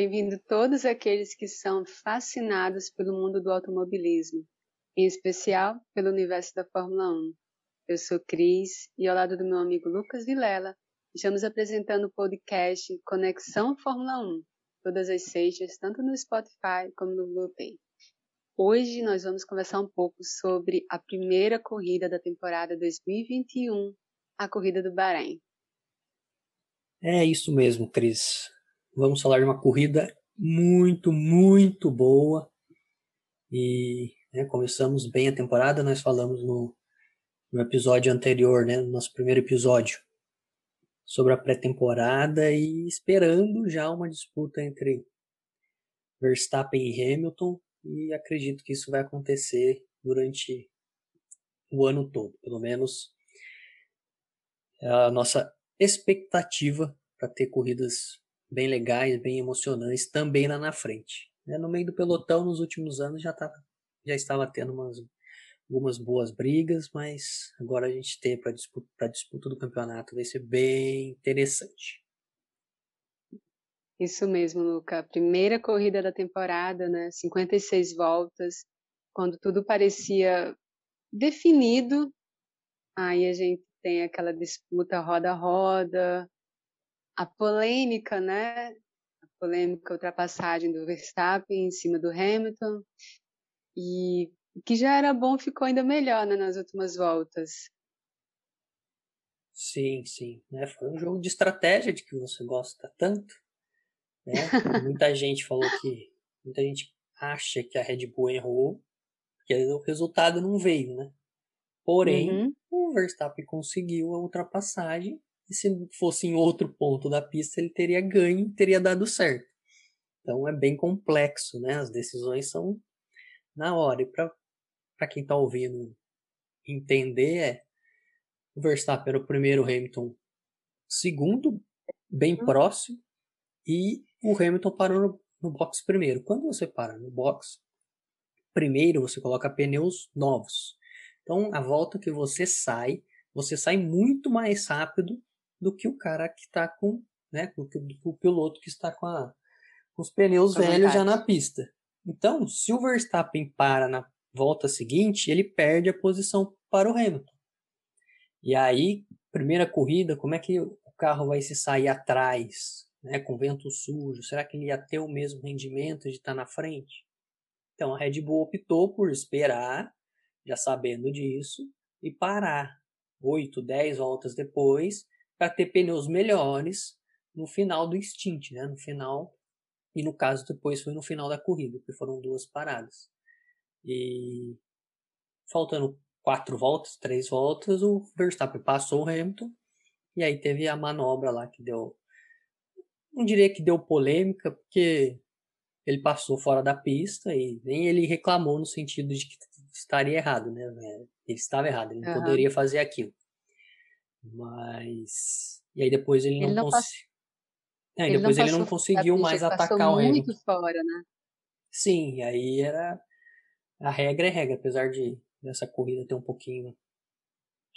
Bem-vindo todos aqueles que são fascinados pelo mundo do automobilismo, em especial pelo universo da Fórmula 1. Eu sou Cris e ao lado do meu amigo Lucas Vilela, estamos apresentando o podcast Conexão Fórmula 1, todas as sextas, tanto no Spotify como no Globoplay. Hoje nós vamos conversar um pouco sobre a primeira corrida da temporada 2021, a corrida do Bahrein. É isso mesmo, Cris. Vamos falar de uma corrida muito, muito boa. E né, começamos bem a temporada, nós falamos no, no episódio anterior, né, no nosso primeiro episódio, sobre a pré-temporada e esperando já uma disputa entre Verstappen e Hamilton. E acredito que isso vai acontecer durante o ano todo, pelo menos a nossa expectativa para ter corridas bem legais, bem emocionantes também lá na frente. Né? No meio do pelotão, nos últimos anos, já, tava, já estava tendo umas, algumas boas brigas, mas agora a gente ter para disputa, disputa do campeonato vai ser bem interessante. Isso mesmo, Luca. Primeira corrida da temporada, né? 56 voltas, quando tudo parecia definido. Aí a gente tem aquela disputa roda a polêmica, né? A polêmica ultrapassagem do Verstappen em cima do Hamilton. E o que já era bom ficou ainda melhor né, nas últimas voltas. Sim, sim. Né? Foi um jogo de estratégia de que você gosta tanto. Né? muita gente falou que. Muita gente acha que a Red Bull errou, porque o resultado não veio, né? Porém, uhum. o Verstappen conseguiu a ultrapassagem e se fosse em outro ponto da pista, ele teria ganho e teria dado certo. Então é bem complexo, né? As decisões são na hora. E para quem está ouvindo entender, é o Verstappen era o primeiro, o Hamilton segundo, bem uhum. próximo, e o Hamilton parou no, no box primeiro. Quando você para no box primeiro, você coloca pneus novos. Então, a volta que você sai, você sai muito mais rápido do que o cara que está com, né, do que o piloto que está com, a, com os pneus com velhos já na pista. Então, se o Verstappen para na volta seguinte, ele perde a posição para o Hamilton. E aí, primeira corrida, como é que o carro vai se sair atrás, né, com vento sujo? Será que ele ia ter o mesmo rendimento de estar tá na frente? Então, a Red Bull optou por esperar, já sabendo disso, e parar. 8, 10 voltas depois, para ter pneus melhores no final do stint, né? No final e no caso depois foi no final da corrida, que foram duas paradas. E faltando quatro voltas, três voltas, o Verstappen passou o Hamilton e aí teve a manobra lá que deu, não diria que deu polêmica, porque ele passou fora da pista e nem ele reclamou no sentido de que estaria errado, né? Ele estava errado, ele não uhum. poderia fazer aquilo. Mas. E aí depois ele, ele não, conseguiu. É, ele depois não ele não conseguiu mais atacar o Hamilton. muito fora, né? Sim, aí era. A regra é regra, apesar de dessa corrida ter um pouquinho.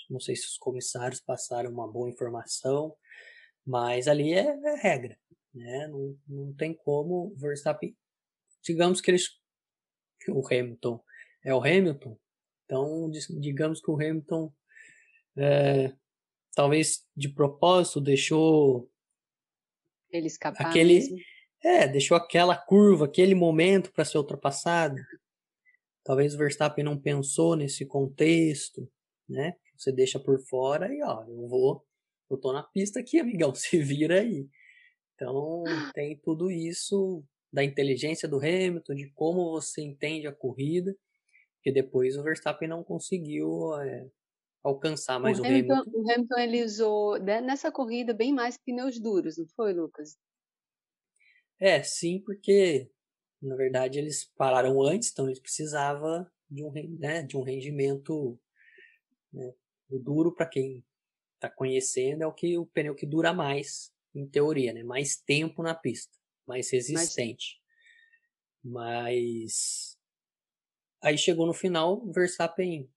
Não sei se os comissários passaram uma boa informação, mas ali é, é regra. Né? Não, não tem como o Verstappen. Digamos que eles. O Hamilton é o Hamilton, então digamos que o Hamilton é, talvez de propósito deixou ele escapar aquele mesmo. é deixou aquela curva aquele momento para ser ultrapassado. Talvez o Verstappen não pensou nesse contexto né? Você deixa por fora e ó eu vou eu tô na pista aqui amigão se vira aí. Então tem tudo isso da inteligência do Hamilton de como você entende a corrida que depois o Verstappen não conseguiu é, alcançar mais o, o Hamilton, Hamilton. O Hamilton ele usou né, nessa corrida bem mais pneus duros, não foi, Lucas? É, sim, porque na verdade eles pararam antes, então eles precisavam de um, né, de um rendimento né, duro para quem está conhecendo é o que o pneu que dura mais, em teoria, né? Mais tempo na pista, mais resistente. Mas, Mas aí chegou no final, o Verstappen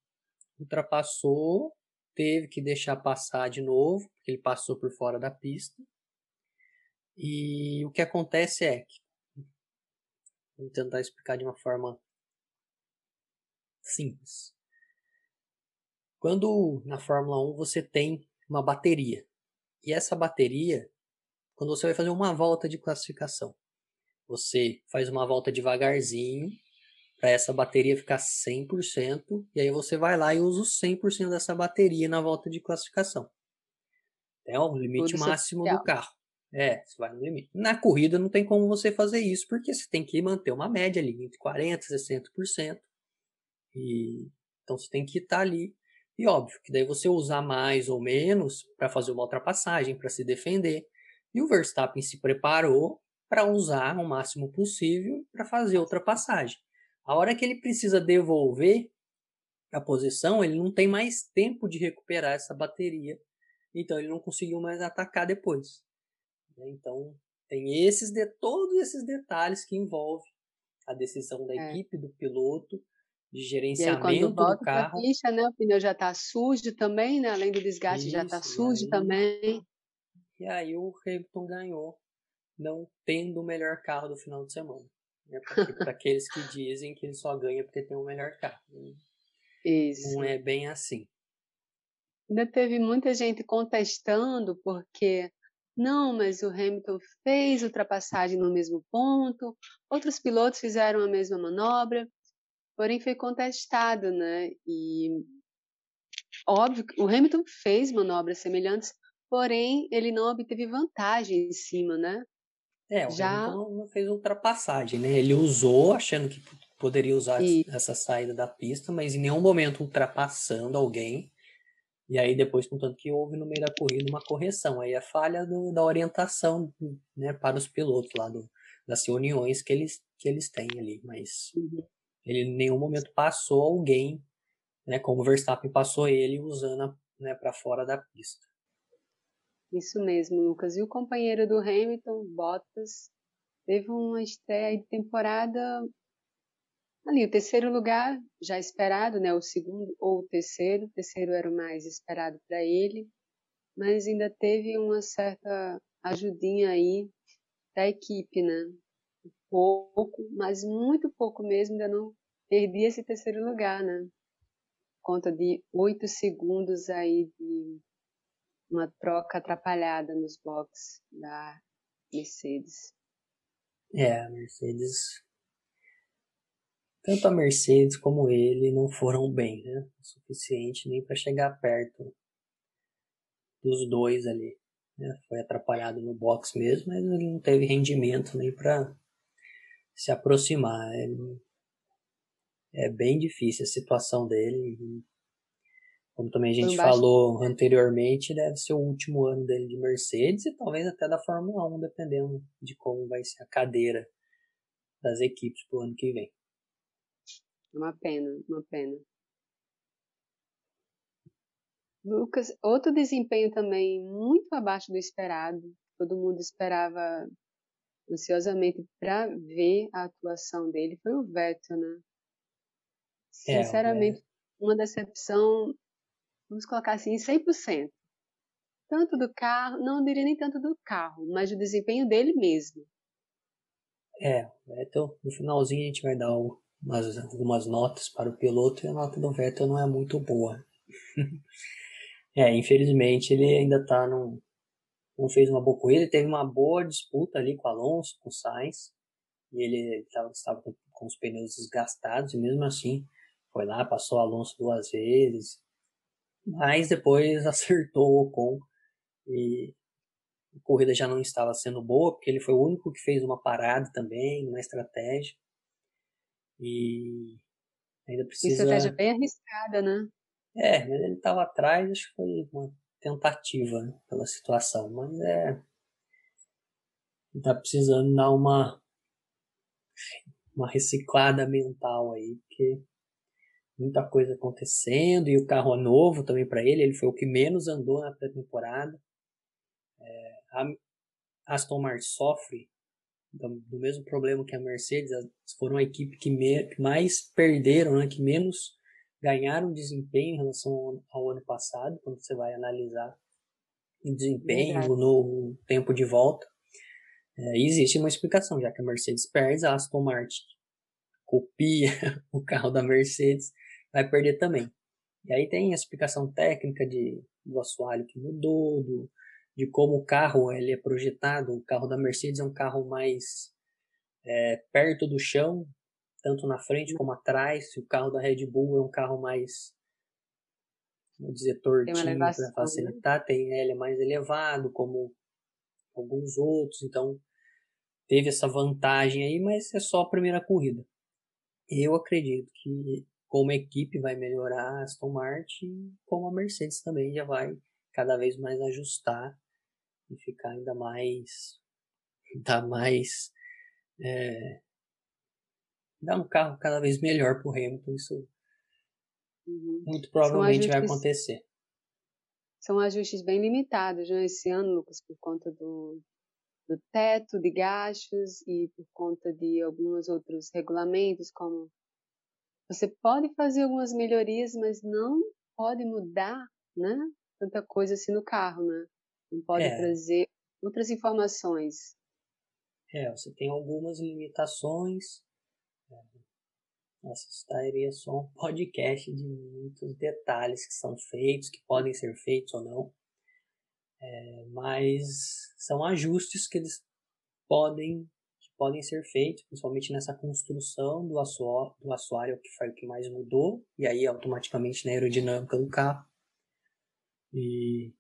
ultrapassou, teve que deixar passar de novo, porque ele passou por fora da pista. E o que acontece é que Vou tentar explicar de uma forma simples. Quando na Fórmula 1 você tem uma bateria, e essa bateria, quando você vai fazer uma volta de classificação, você faz uma volta devagarzinho para essa bateria ficar 100%, e aí você vai lá e usa os 100% dessa bateria na volta de classificação. É o limite Tudo máximo do carro. É, você vai no limite. Na corrida não tem como você fazer isso, porque você tem que manter uma média ali entre 40% e 60%. E, então você tem que estar ali. E óbvio que daí você usar mais ou menos para fazer uma ultrapassagem, para se defender. E o Verstappen se preparou para usar o máximo possível para fazer ultrapassagem. A hora que ele precisa devolver a posição, ele não tem mais tempo de recuperar essa bateria. Então ele não conseguiu mais atacar depois. Né? Então, tem esses de todos esses detalhes que envolvem a decisão da é. equipe, do piloto, de gerenciamento e aí, quando volta do carro. Pista, né, o pneu já está sujo também, né? além do desgaste, Isso, já está sujo aí, também. E aí o Hamilton ganhou, não tendo o melhor carro do final de semana. Né? Para aqueles que dizem que ele só ganha porque tem o melhor carro. Né? Isso. Não é bem assim. Ainda teve muita gente contestando porque não, mas o Hamilton fez ultrapassagem no mesmo ponto, outros pilotos fizeram a mesma manobra, porém foi contestado, né? E óbvio que o Hamilton fez manobras semelhantes, porém ele não obteve vantagem em cima, né? É, o Já... Hamilton não fez ultrapassagem, né? Ele usou achando que poderia usar e... essa saída da pista, mas em nenhum momento ultrapassando alguém. E aí depois, contanto que houve no meio da corrida uma correção, aí a falha do, da orientação né, para os pilotos lá do, das reuniões que eles, que eles têm ali, mas uhum. ele em nenhum momento passou alguém, né, como o Verstappen passou ele usando né, para fora da pista. Isso mesmo, Lucas. E o companheiro do Hamilton, Bottas, teve uma estreia de temporada Ali, o terceiro lugar, já esperado, né? O segundo ou o terceiro. O terceiro era o mais esperado para ele, mas ainda teve uma certa ajudinha aí da equipe, né? Pouco, mas muito pouco mesmo, ainda não perdi esse terceiro lugar, né? Conta de oito segundos aí de uma troca atrapalhada nos boxes da Mercedes. É, a Mercedes tanto a Mercedes como ele não foram bem, né? O suficiente nem para chegar perto dos dois ali. Né? Foi atrapalhado no box mesmo, mas ele não teve rendimento nem para se aproximar. Ele... É bem difícil a situação dele. Como também a gente falou anteriormente, deve ser o último ano dele de Mercedes e talvez até da Fórmula 1, dependendo de como vai ser a cadeira das equipes para o ano que vem. Uma pena, uma pena. Lucas, outro desempenho também muito abaixo do esperado. Todo mundo esperava ansiosamente para ver a atuação dele foi o Vettel, né? É, Sinceramente, é, uma decepção, vamos colocar assim, 100%. Tanto do carro, não diria nem tanto do carro, mas do desempenho dele mesmo. É, Vettel, no finalzinho a gente vai dar o, umas, algumas notas para o piloto e a nota do Vettel não é muito boa. é, infelizmente ele ainda está num, não fez uma boa corrida, teve uma boa disputa ali com o Alonso, com o Sainz, e ele tava, estava com, com os pneus desgastados, e mesmo assim foi lá, passou o Alonso duas vezes, mas depois acertou o Ocon, e a corrida já não estava sendo boa, porque ele foi o único que fez uma parada também, uma estratégia, e ainda precisa. Estratégia bem arriscada, né? É, mas ele estava atrás, acho que foi uma tentativa né, pela situação, mas é. Tá precisando dar uma uma reciclada mental aí, porque muita coisa acontecendo e o carro é novo também para ele, ele foi o que menos andou na pré-temporada. É, a Aston Martin sofre do mesmo problema que a Mercedes, foram a equipe que, me, que mais perderam, né, que menos ganharam desempenho em relação ao, ao ano passado, quando você vai analisar o desempenho no tempo de volta. É, existe uma explicação, já que a Mercedes perde, a Aston Martin copia o carro da Mercedes, vai perder também. E aí tem a explicação técnica de, do assoalho que mudou, do, de como o carro ele é projetado. O carro da Mercedes é um carro mais é, perto do chão, tanto na frente como atrás. O carro da Red Bull é um carro mais, vou dizer, tortinho para né? facilitar. Né? Tem ele é mais elevado, como alguns outros. Então teve essa vantagem aí, mas é só a primeira corrida. Eu acredito que como equipe vai melhorar a Aston Martin, como a Mercedes também já vai cada vez mais ajustar e ficar ainda mais ainda mais é, dar um carro cada vez melhor para o Hamilton isso uhum. muito provavelmente vai acontecer são ajustes bem limitados né, esse ano Lucas por conta do do teto de gastos e por conta de alguns outros regulamentos, como você pode fazer algumas melhorias, mas não pode mudar, né? Tanta coisa assim no carro, né? Não pode é. trazer outras informações. É, você tem algumas limitações. É, nossa, estaria só um podcast de muitos detalhes que são feitos, que podem ser feitos ou não. É, mas são ajustes que eles podem podem ser feitos, principalmente nessa construção do, assoalho, do assoalho que foi o que mais mudou, e aí automaticamente na aerodinâmica do carro. E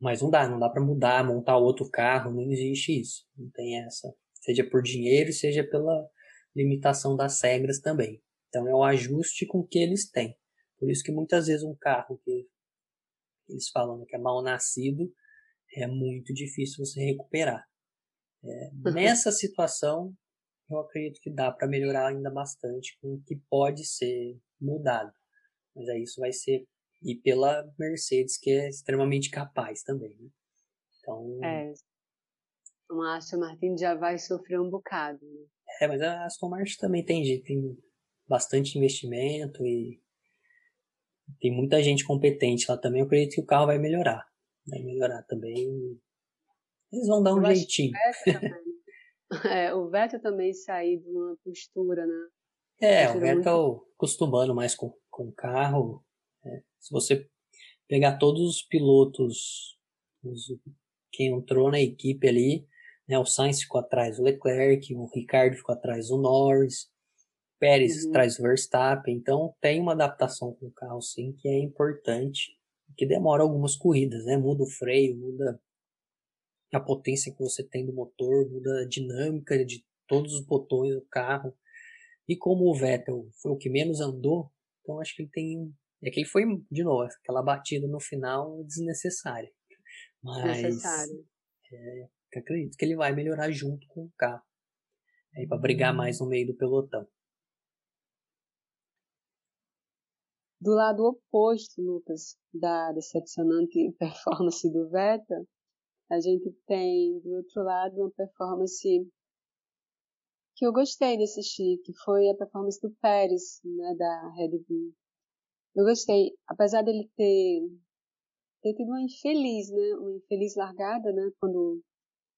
mas não dá, não dá para mudar, montar outro carro, não existe isso. Não tem essa, seja por dinheiro, seja pela limitação das regras também. Então é o ajuste com que eles têm. Por isso que muitas vezes um carro que eles falam que é mal nascido, é muito difícil você recuperar. É, nessa situação, eu acredito que dá para melhorar ainda bastante com o que pode ser mudado. Mas aí isso vai ser e pela Mercedes, que é extremamente capaz também. Né? Então. É. Então a Aston Martin já vai sofrer um bocado. Né? É, mas a Aston Martin também tem, tem bastante investimento e tem muita gente competente lá também. Eu acredito que o carro vai melhorar vai melhorar também. Eles vão dar um Eu jeitinho. é, o Vettel também sair de uma postura, né? É, o Vettel muito... acostumando mais com, com o carro. É, se você pegar todos os pilotos, os, quem entrou na equipe ali, né, o Sainz ficou atrás do Leclerc, o Ricardo ficou atrás do Norris, Pérez uhum. atrás do Verstappen, então tem uma adaptação com o carro sim que é importante que demora algumas corridas, né? Muda o freio, muda a potência que você tem do motor, muda a dinâmica de todos os botões do carro. E como o Vettel foi o que menos andou, então acho que ele tem. É que ele foi, de novo, aquela batida no final desnecessária. Mas. Necessário. É, acredito que ele vai melhorar junto com o carro. Aí para brigar uhum. mais no meio do pelotão. Do lado oposto, Lucas, da decepcionante performance do Vettel, a gente tem, do outro lado, uma performance que eu gostei de assistir, que foi a performance do Pérez, né, da Red Bull. Eu gostei, apesar dele ter, ter tido uma infeliz, né, uma infeliz largada, né, quando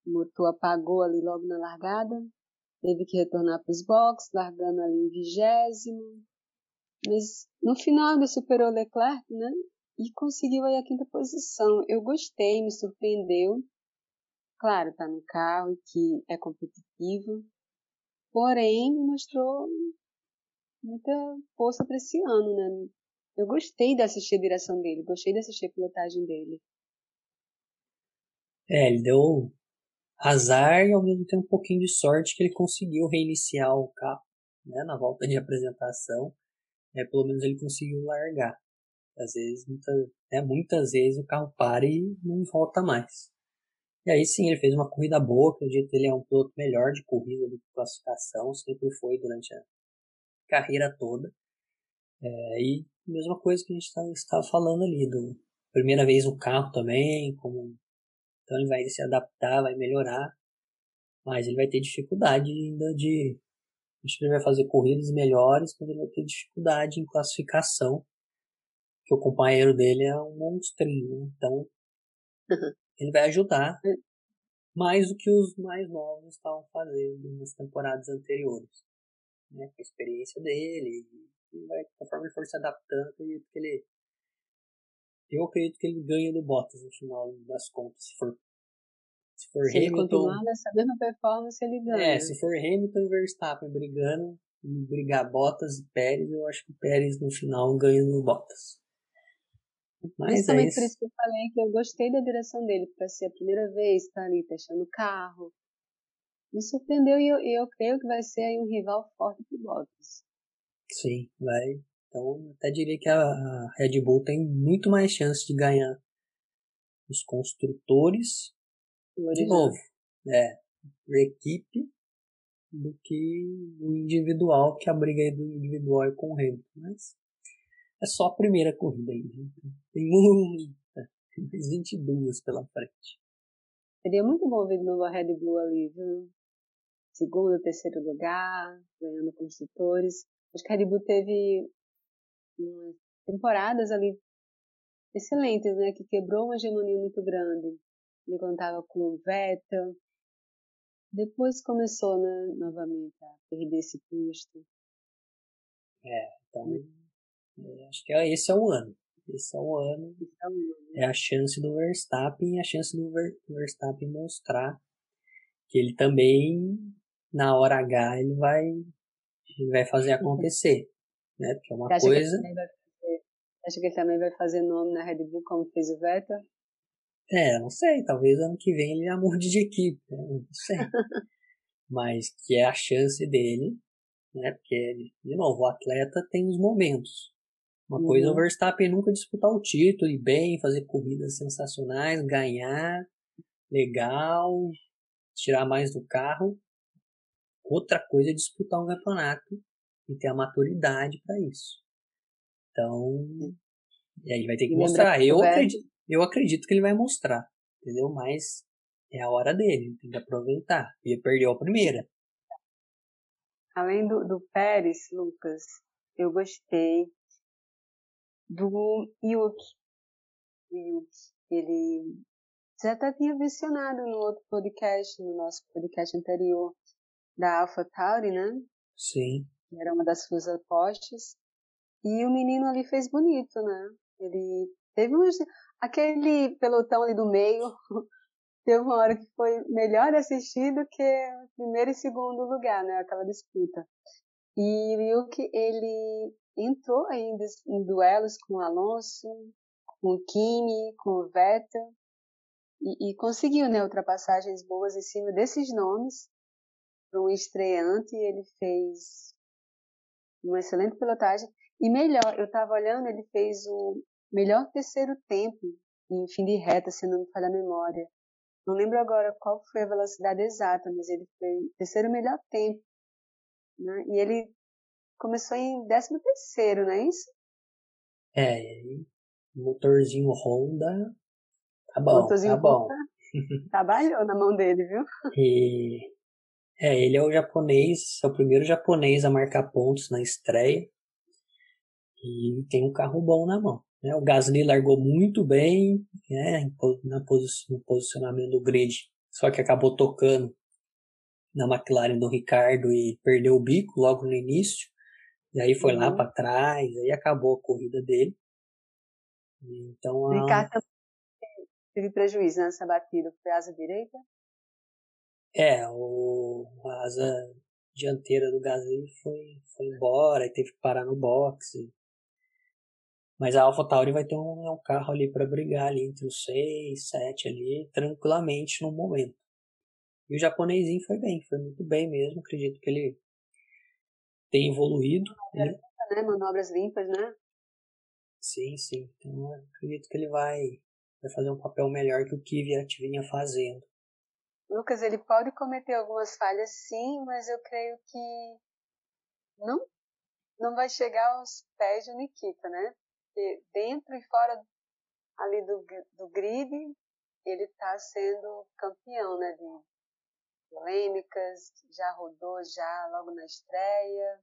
o motor apagou ali logo na largada, teve que retornar para os boxes, largando ali em vigésimo, mas no final ele superou Leclerc, né? E conseguiu aí a quinta posição. Eu gostei, me surpreendeu. Claro, tá no carro que é competitivo, porém mostrou muita força para esse ano, né? Eu gostei de assistir a direção dele, gostei de assistir a pilotagem dele. É, ele deu azar e ao mesmo tempo um pouquinho de sorte que ele conseguiu reiniciar o carro né, na volta de apresentação é, pelo menos ele conseguiu largar. Às vezes, muita, né, muitas vezes o carro para e não volta mais. E aí sim, ele fez uma corrida boa, acredito que ele é um piloto melhor de corrida do que classificação, sempre foi durante a carreira toda. É, e mesma coisa que a gente tá, estava falando ali, do primeira vez no carro também, como então ele vai se adaptar, vai melhorar, mas ele vai ter dificuldade ainda de Acho que ele vai fazer corridas melhores, mas ele vai ter dificuldade em classificação, que o companheiro dele é um monstrinho, né? então uhum. ele vai ajudar mais do que os mais novos estavam fazendo nas temporadas anteriores. Né? Com a experiência dele, e vai, conforme ele for se adaptando, acredito que ele. Eu acredito que ele ganha do Bottas no final das contas, se for. Se, for se Hamilton, ele continuar nessa mesma performance, ele ganha. É, se for Hamilton e Verstappen brigando, brigar Bottas e Pérez, eu acho que o Pérez no final ganha no Bottas. Mas Principalmente é por isso que eu falei que eu gostei da direção dele, para ser a primeira vez estar tá ali testando o carro. Me surpreendeu e eu, eu creio que vai ser aí um rival forte pro Bottas. Sim, vai. Então, até diria que a, a Red Bull tem muito mais chance de ganhar os construtores de novo. É, equipe do que o individual, que a briga aí do individual é com o Hamilton. Mas é só a primeira corrida ainda. Né? Tem muita, tem mais 22 pela frente. Seria muito bom ver de novo a Red Bull ali, viu? Segundo, terceiro lugar, ganhando construtores. Acho que a Red Bull teve umas temporadas ali excelentes, né? Que quebrou uma hegemonia muito grande. Ele contava com o Vettel. Depois começou, né, novamente a perder esse posto. É, então é, acho que é, esse é o ano. Esse é o ano. É, ano. é a chance do Verstappen a chance do Verstappen mostrar que ele também, na hora H, ele vai ele vai fazer acontecer. Né? Porque é uma coisa. Acha que ele também vai fazer nome na Red Bull como fez o Vettel? É, não sei. Talvez ano que vem ele já mude de equipe. Né? Não sei. Mas que é a chance dele, né? Porque, de novo, o atleta tem os momentos. Uma uhum. coisa é o. Verstappen nunca disputar o título e bem, fazer corridas sensacionais, ganhar, legal, tirar mais do carro. Outra coisa é disputar um campeonato e ter a maturidade para isso. Então, e aí vai ter que mostrar. Eu acredito, eu acredito que ele vai mostrar, entendeu? Mas é a hora dele, tem que aproveitar. Ele perdeu a primeira. Além do, do Pérez, Lucas, eu gostei do Yuki. O Yuki, ele já até tinha mencionado no outro podcast, no nosso podcast anterior, da Alpha Tauri, né? Sim. Era uma das suas apostas. E o menino ali fez bonito, né? Ele teve uns. Aquele pelotão ali do meio, teve uma hora que foi melhor assistir do que o primeiro e segundo lugar, né? Aquela disputa. E o Yuki, ele entrou ainda em duelos com o Alonso, com o Kimi, com o Vettel, e, e conseguiu, né, ultrapassagens boas em cima desses nomes, para um estreante, ele fez uma excelente pilotagem. E melhor, eu estava olhando, ele fez o melhor terceiro tempo em fim de reta, se não me falha a memória. Não lembro agora qual foi a velocidade exata, mas ele fez o terceiro melhor tempo. Né? E ele começou em décimo terceiro, não é isso? É, motorzinho Honda, tá bom, motorzinho tá bom. Honda, trabalhou na mão dele, viu? E é, ele é o japonês, é o primeiro japonês a marcar pontos na estreia. E tem um carro bom na mão. Né? O Gasly largou muito bem né, na no posicionamento do grid, só que acabou tocando na McLaren do Ricardo e perdeu o bico logo no início. E aí foi uhum. lá para trás, aí acabou a corrida dele. Então, o Ricardo teve prejuízo nessa batida, foi asa direita? É, o, a asa dianteira do Gasly foi, foi embora e teve que parar no boxe. Mas a AlphaTauri vai ter um, um carro ali para brigar ali entre os 6, 7 ali, tranquilamente no momento. E o japonesinho foi bem, foi muito bem mesmo. Acredito que ele tem evoluído. Né? né? Manobras limpas, né? Sim, sim. Então acredito que ele vai, vai fazer um papel melhor que o Kvyat vinha fazendo. Lucas, ele pode cometer algumas falhas, sim, mas eu creio que não não vai chegar aos pés do Nikita, né? Porque dentro e fora ali do, do grid, ele está sendo campeão, né? De polêmicas, já rodou já logo na estreia,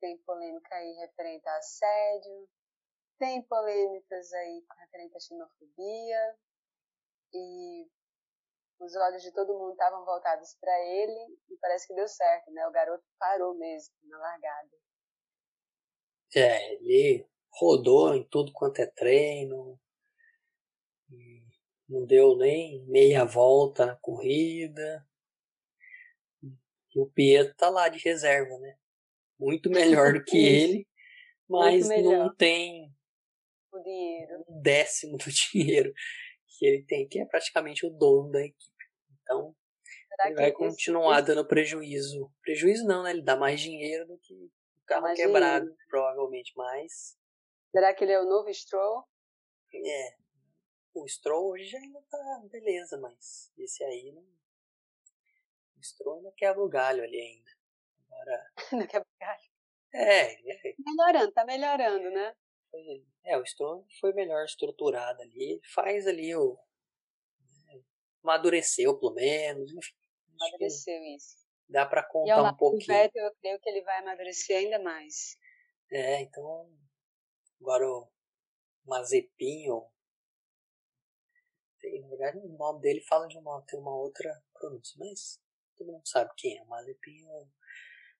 tem polêmica aí referente a assédio, tem polêmicas aí referente à xenofobia, e os olhos de todo mundo estavam voltados para ele e parece que deu certo, né? O garoto parou mesmo na largada. É, ele rodou em tudo quanto é treino, não deu nem meia volta na corrida. E o Pietro tá lá de reserva, né? Muito melhor do que ele, mas não tem o dinheiro. um décimo do dinheiro que ele tem, que é praticamente o dono da equipe. Então, Será ele vai continuar esse... dando prejuízo. Prejuízo não, né? Ele dá mais dinheiro do que o carro mais quebrado, dinheiro. provavelmente mais. Será que ele é o novo Stroll? É. O Stroll hoje ainda tá beleza, mas esse aí não. O Stroll ainda quebra o galho ali ainda. Agora. Ainda quebra o galho. É, é. Melhorando, tá melhorando, né? É, o Stroll foi melhor estruturado ali. Faz ali o. Né, amadureceu, pelo menos, enfim. Amadureceu isso. Dá para contar um pouquinho. O Vettel, eu creio que ele vai amadurecer ainda mais. É, então. Agora o Mazepin, ou na verdade, o nome dele fala de uma, tem uma outra pronúncia, mas todo mundo sabe quem é. O Mazepin é,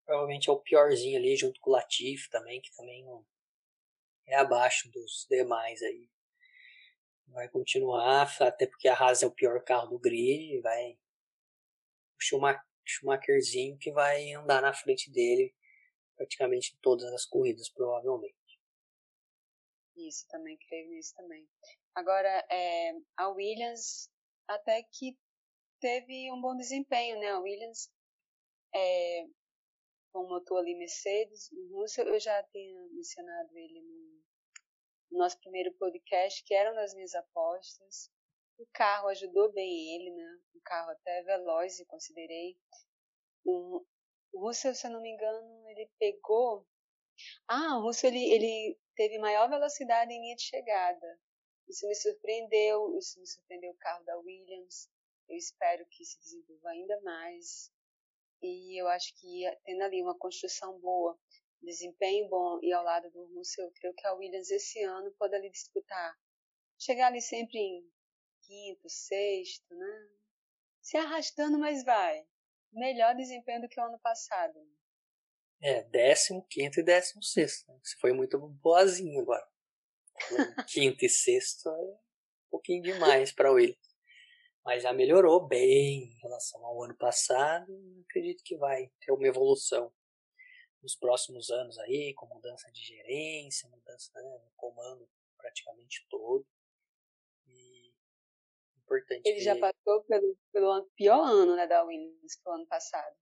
provavelmente é o piorzinho ali, junto com o Latif também, que também não é abaixo dos demais aí. Vai continuar, até porque a Haas é o pior carro do grid, vai o Schumacherzinho que vai andar na frente dele praticamente em todas as corridas, provavelmente. Isso, também creio nisso também. Agora, é, a Williams até que teve um bom desempenho, né? A Williams é, com o motor ali Mercedes, o Russell, eu já tinha mencionado ele no, no nosso primeiro podcast, que era uma das minhas apostas. O carro ajudou bem ele, né? Um carro até veloz, eu considerei. O, o Russell, se eu não me engano, ele pegou. Ah, o Russell ele, ele teve maior velocidade em linha de chegada. Isso me surpreendeu, isso me surpreendeu o carro da Williams. Eu espero que se desenvolva ainda mais. E eu acho que tendo ali uma construção boa, desempenho bom e ao lado do Russell, eu creio que a Williams esse ano pode ali disputar. Chegar ali sempre em quinto, sexto, né? Se arrastando, mas vai. Melhor desempenho do que o ano passado. É, décimo, quinto e décimo sexto. Né? Você foi muito boazinho agora. Quinto e sexto é um pouquinho demais para o Williams. Mas já melhorou bem em relação ao ano passado. Acredito que vai ter uma evolução nos próximos anos aí, com mudança de gerência, mudança né, no comando praticamente todo. E importante. Ele já passou pelo, pelo pior ano né, da Williams que o ano passado.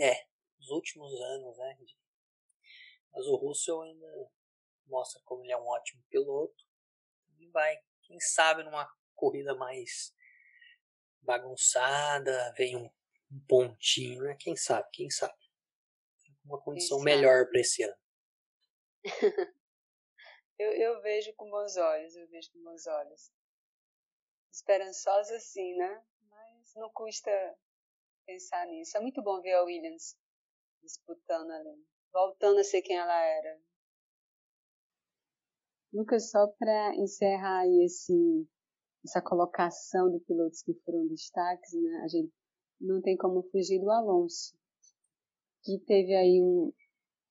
É, os últimos anos, né? Mas o Russell ainda mostra como ele é um ótimo piloto. E vai, quem sabe, numa corrida mais bagunçada, vem um, um pontinho, né? Quem sabe, quem sabe. Uma condição melhor para esse ano. eu, eu vejo com bons olhos, eu vejo com bons olhos. Esperançosa sim, né? Mas não custa pensar nisso. É muito bom ver a Williams disputando ali, voltando a ser quem ela era. Lucas, só para encerrar esse, essa colocação de pilotos que foram destaques, né, a gente não tem como fugir do Alonso, que teve aí um,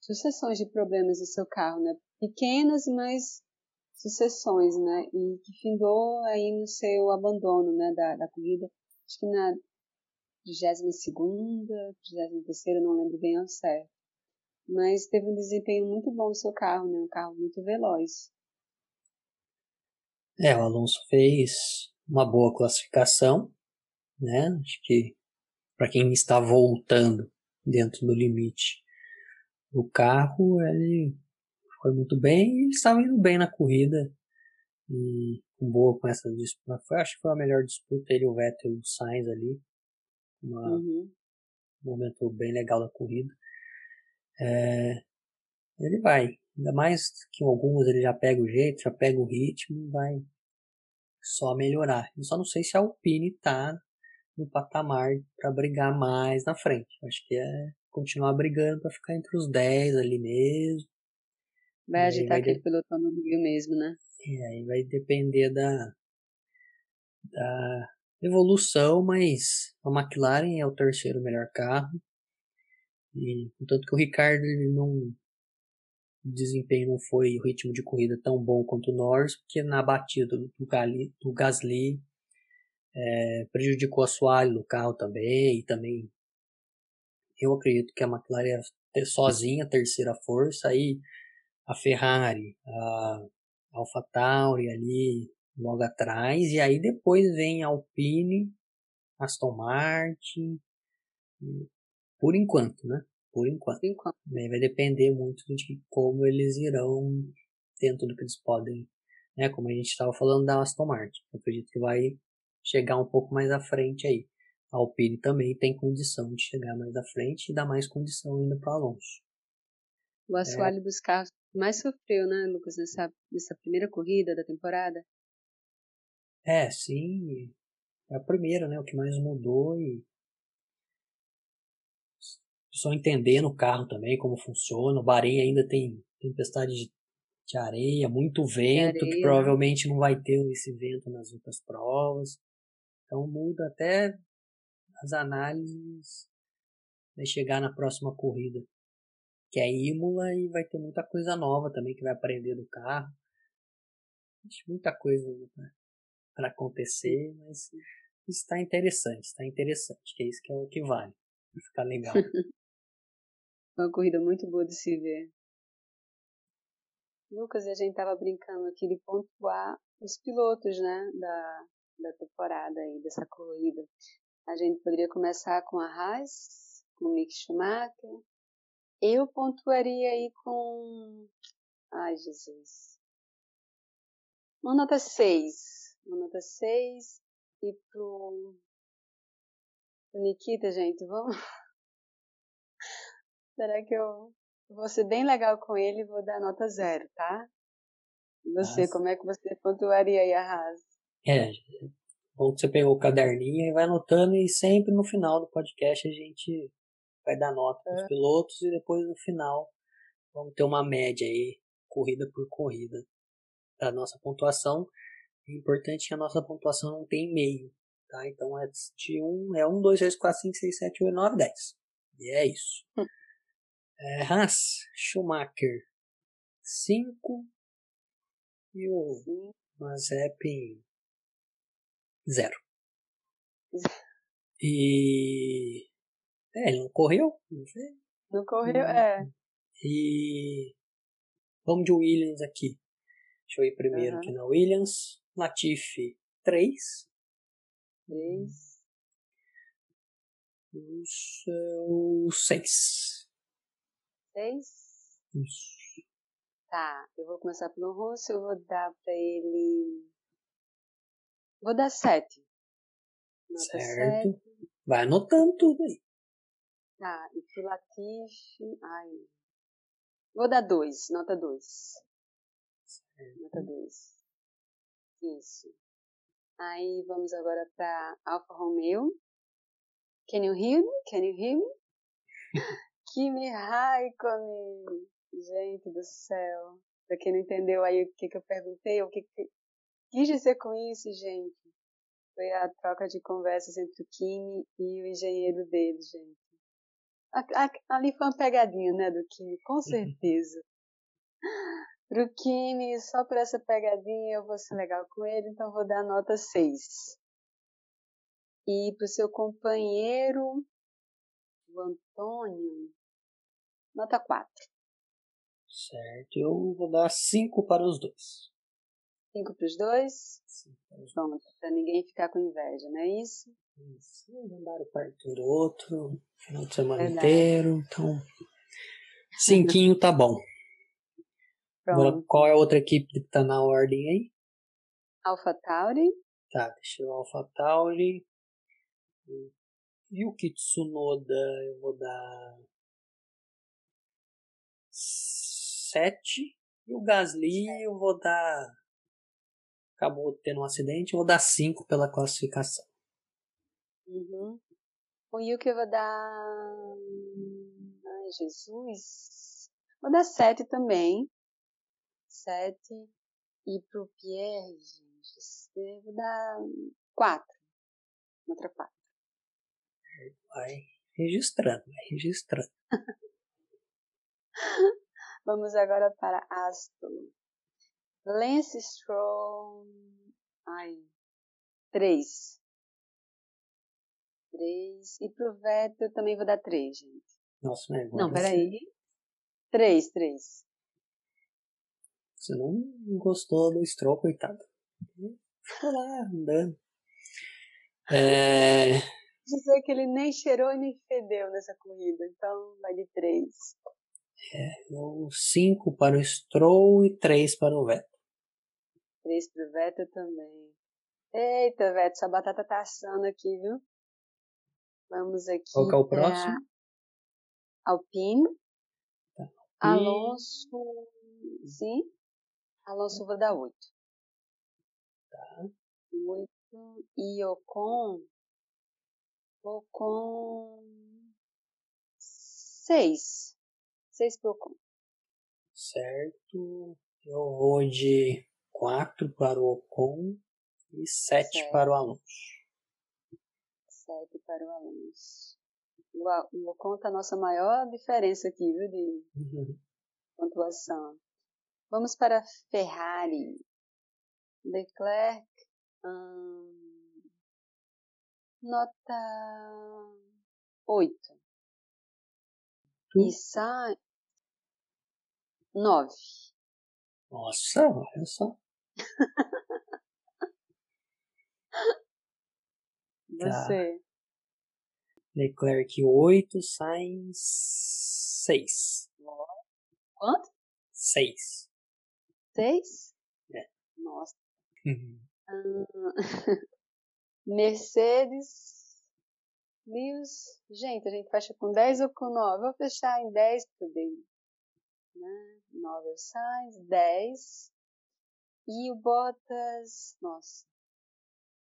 sucessões de problemas no seu carro, né, pequenas, mas sucessões, né, e que findou aí no seu abandono, né, da, da corrida, acho que na 32 33 não lembro bem ao certo. Mas teve um desempenho muito bom no seu carro, né? Um carro muito veloz. É, o Alonso fez uma boa classificação, né? Acho que para quem está voltando dentro do limite do carro, ele foi muito bem ele estava indo bem na corrida e boa com essa disputa. Foi, acho que foi a melhor disputa ele, o Vettel e o Sainz ali. Uma, uhum. Um momento bem legal da corrida. É, ele vai, Ainda mais que alguns ele já pega o jeito, já pega o ritmo, vai só melhorar. Eu só não sei se a Alpine tá no patamar para brigar mais na frente. Acho que é continuar brigando para ficar entre os 10 ali mesmo. Vai agitar vai aquele de... pelotão no meio mesmo, né? E aí vai depender da, da evolução, mas a McLaren é o terceiro melhor carro. E contanto que o Ricardo ele não desempenho não foi o ritmo de corrida tão bom quanto o Norris, porque na batida do, Gali, do Gasly é, prejudicou a soalho do carro também, e também eu acredito que a McLaren é sozinha a terceira força, aí a Ferrari, a AlphaTauri ali logo atrás, e aí depois vem Alpine, Aston Martin, por enquanto, né? Por enquanto. Enquanto. Vai depender muito de como eles irão dentro do que eles podem, né? Como a gente estava falando da Aston Martin. Eu acredito que vai chegar um pouco mais à frente aí. A Alpine também tem condição de chegar mais à frente e dar mais condição ainda para Alonso. O assoalho é. dos carros mais sofreu, né, Lucas, nessa, nessa primeira corrida da temporada? É, sim. É a primeira, né? O que mais mudou e. Só entendendo o carro também, como funciona. O Bahrein ainda tem tempestade de, de areia, muito vento, areia, que provavelmente não vai ter esse vento nas outras provas. Então muda até as análises. Vai chegar na próxima corrida, que é Imola, e vai ter muita coisa nova também que vai aprender do carro. Muita coisa ainda para acontecer, mas está interessante, está interessante, que é isso que é o que vale. Vai ficar legal. Uma corrida muito boa de se ver. Lucas, e a gente tava brincando aqui de pontuar os pilotos, né, da, da temporada aí, dessa corrida. A gente poderia começar com a Haas, com o Mick Schumacher. Eu pontuaria aí com. Ai, Jesus. Uma nota 6. Uma nota 6. E pro Nikita, gente, vamos. Será que eu vou ser bem legal com ele e vou dar nota 0, tá? E você, Nossa. como é que você pontuaria aí a Haas? É, Bom que você pegou o caderninho e vai anotando e sempre no final do podcast a gente vai dar nota para os é. pilotos e depois no final vamos ter uma média aí, corrida por corrida, da nossa pontuação. É importante que a nossa pontuação não tem meio, tá? Então é de 1, é 1, 2, 3, 4, 5, 6, 7, 8, 9, 10. E é isso. É, Haas, Schumacher, 5 e o Mazepin Zero. E. É, ele não correu? Não sei. Não correu, é. E. Vamos de Williams aqui. Deixa eu ir primeiro uhum. aqui na Williams. Latifi, 3. 3. O seu 6. 6? Isso. Tá, eu vou começar pelo Russo, eu vou dar pra ele Vou dar 7. Nota certo. 7. Vai anotando tudo aí. Tá, e pro Latifi. Ai. Vou dar 2, nota 2. Nota 2. Isso. Aí vamos agora para Alfa Romeo. Can you hear me? Can you hear me? Kimi Raikkonen. Gente do céu. Pra quem não entendeu aí o que, que eu perguntei, o que, que quis dizer com isso, gente, foi a troca de conversas entre o Kimi e o engenheiro dele, gente. ali foi uma pegadinha, né, do Kimi, com uhum. certeza. Pro Kimi, só por essa pegadinha eu vou ser legal com ele, então vou dar nota 6. E pro seu companheiro, o Antônio, nota 4. Certo, eu vou dar 5 para os dois. Cinco para os dois? Pronto, para ninguém ficar com inveja, não é isso? Isso. Andaram perto do outro, final de semana Verdade. inteiro, então. Cinquinho tá bom. Pronto. Agora, qual é a outra equipe que tá na ordem aí? Alpha Tauri. Tá, deixa eu Alpha Tauri. E o Kitsunoda eu vou dar. Sete. E o Gasly eu vou dar acabou tendo um acidente, eu vou dar 5 pela classificação. Uhum. O Yuki eu vou dar. Ai, Jesus. Vou dar 7 também. 7. E pro Pierre, gente, eu vou dar 4. Contra 4. Vai registrando, vai registrando. Vamos agora para Aston. Lance Strong. Ai. 3. 3. E pro Vettel eu também vou dar 3, gente. Nossa, né? Não, peraí. 3, 3. Você não gostou do Stroll, coitado. Ficou lá andando. É... Dizer que ele nem cheirou e nem fedeu nessa corrida, então vai de 3. É, 5 para o Stroll e 3 para o Vettel. 3 para o Vettel também. Eita, Vettel, sua batata tá assando aqui, viu? Vamos aqui. Qual que é o próximo? Alpine. Tá. Alonso. Sim. Alonso vou dar 8. Tá. 8. E Ocon. Ocon. 6. 6 pro Ocon. Certo. Eu vou de 4 para o Ocon e 7 para o Alonso. 7 para o Alonso. O Ocon tá a nossa maior diferença aqui, viu, de uhum. pontuação. Vamos para Ferrari. Leclerc. Hum, nota 8. Tu? E sai 9. Nossa, olha só. Você. Tá. Leclerc 8, Sainz 6. Quanto? 6. Seis? É. Nossa. Uhum. Mercedes. Lewis. Gente, a gente fecha com 10 ou com 9? Vou fechar em 10 pro dele. Né? 9 é o Sainz, 10. E o Bottas. Nossa.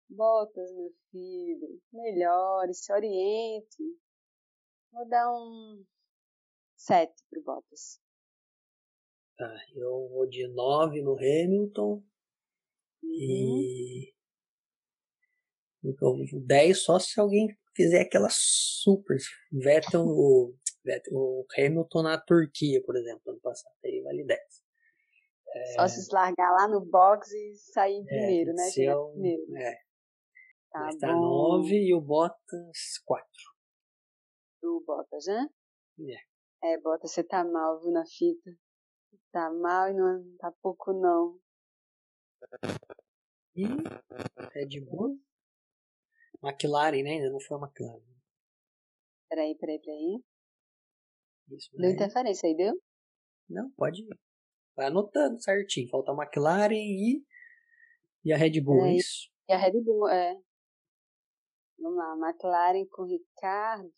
Bottas, meu filho. Melhore, se oriente. Vou dar um 7 pro Bottas. Tá, eu vou de 9 no Hamilton. Uhum. E. Então, 10 só se alguém fizer aquela super. Vettel, o, Vettel, o Hamilton na Turquia, por exemplo, ano passado. Aí vale 10. É... Só se largar lá no box e sair é, primeiro, né? Chegar eu, primeiro. É. Tá Mas tá 9 e o Bottas 4. O Bottas, né? É. É, Bottas, você tá mal, viu, na fita. Tá mal e não tá pouco não. E Red Bull. McLaren, né? Ainda não foi a McLaren. Peraí, peraí, peraí. Isso, deu interferência aí, deu? Não, pode ir. Vai anotando certinho. Falta a McLaren e, e a Red Bull, é isso? E a Red Bull, é. Vamos lá, McLaren com Ricardo.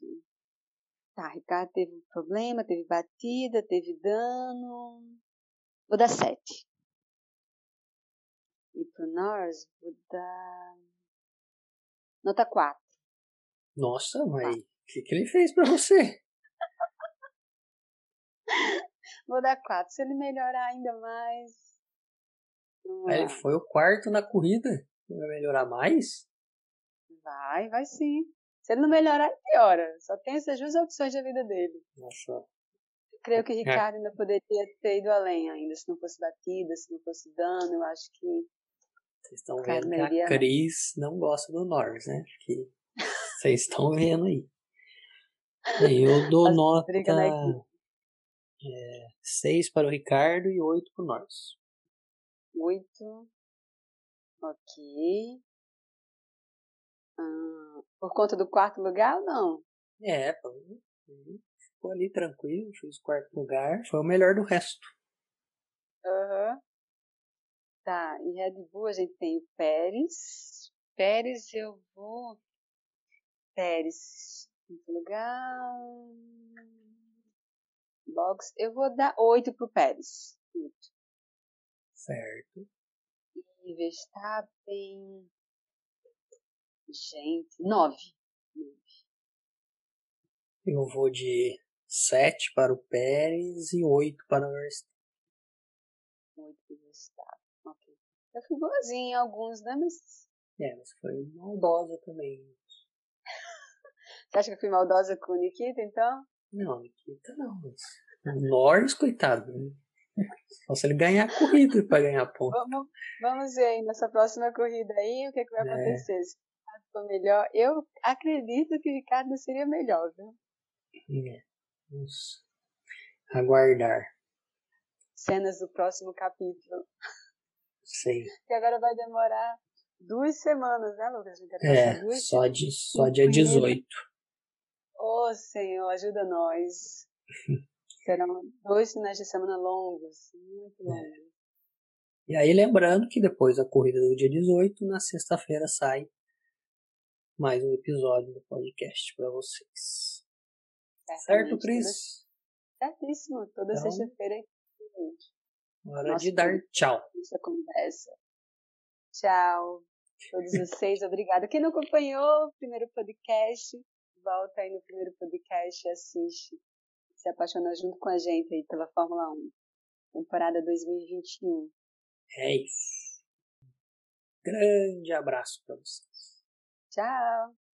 Tá, Ricardo teve um problema, teve batida, teve dano. Vou dar 7. E pro Norris, vou dar. Nota 4. Nossa, mas o que, que ele fez pra você? Vou dar 4. Se ele melhorar ainda mais. Ele foi o quarto na corrida. Vai melhorar mais? Vai, vai sim. Se ele não melhorar, piora. Só tem essas duas opções da vida dele. Nossa. Eu creio que o Ricardo ainda poderia ter ido além ainda, se não fosse batida, se não fosse dano, eu acho que. Vocês estão vendo que a Cris não gosta do Norris, né? Que vocês estão vendo aí. Eu dou nota é, 6 para o Ricardo e 8 para o Norris. 8. Ok. Ah, por conta do quarto lugar ou não? É, ficou ali tranquilo, fez o quarto lugar, foi o melhor do resto. Aham. Uhum. Tá, e Red Bull a gente tem o Pérez. Pérez eu vou. Pérez, quinto lugar. Box, eu vou dar oito pro Pérez. Oito. Certo. E Verstappen. Gente, nove. Eu vou de sete para o Pérez e oito para o Verstappen. Oito para o Verstappen, ok. Eu fui boazinha em alguns, né? Mas... É, mas foi maldosa também. Você acha que eu fui maldosa com o Nikita, então? Não, Nikita não. Mas o Norris, coitado. Né? Só se ele ganhar a corrida para ganhar ponto. Vamos, vamos ver aí nessa próxima corrida aí o que, é que vai é. acontecer. Se o Ricardo for melhor, eu acredito que o Ricardo seria melhor, viu? É. Vamos aguardar. Cenas do próximo capítulo. Sei. Que agora vai demorar duas semanas, né, Lucas? É, só, de, só dia 18. Ô, oh, Senhor, ajuda nós. Serão dois finais de semana longos, muito é. longos. É. E aí, lembrando que depois da corrida do dia 18, na sexta-feira sai mais um episódio do podcast para vocês. Certo, Cris? Certíssimo. Toda então, sexta-feira é Hora de dar tchau. Essa conversa. Tchau. Todos vocês, obrigada. Quem não acompanhou o primeiro podcast, volta aí no primeiro podcast e assiste. Se apaixona junto com a gente aí pela Fórmula 1. Temporada 2021. É isso. Grande abraço para vocês. Tchau.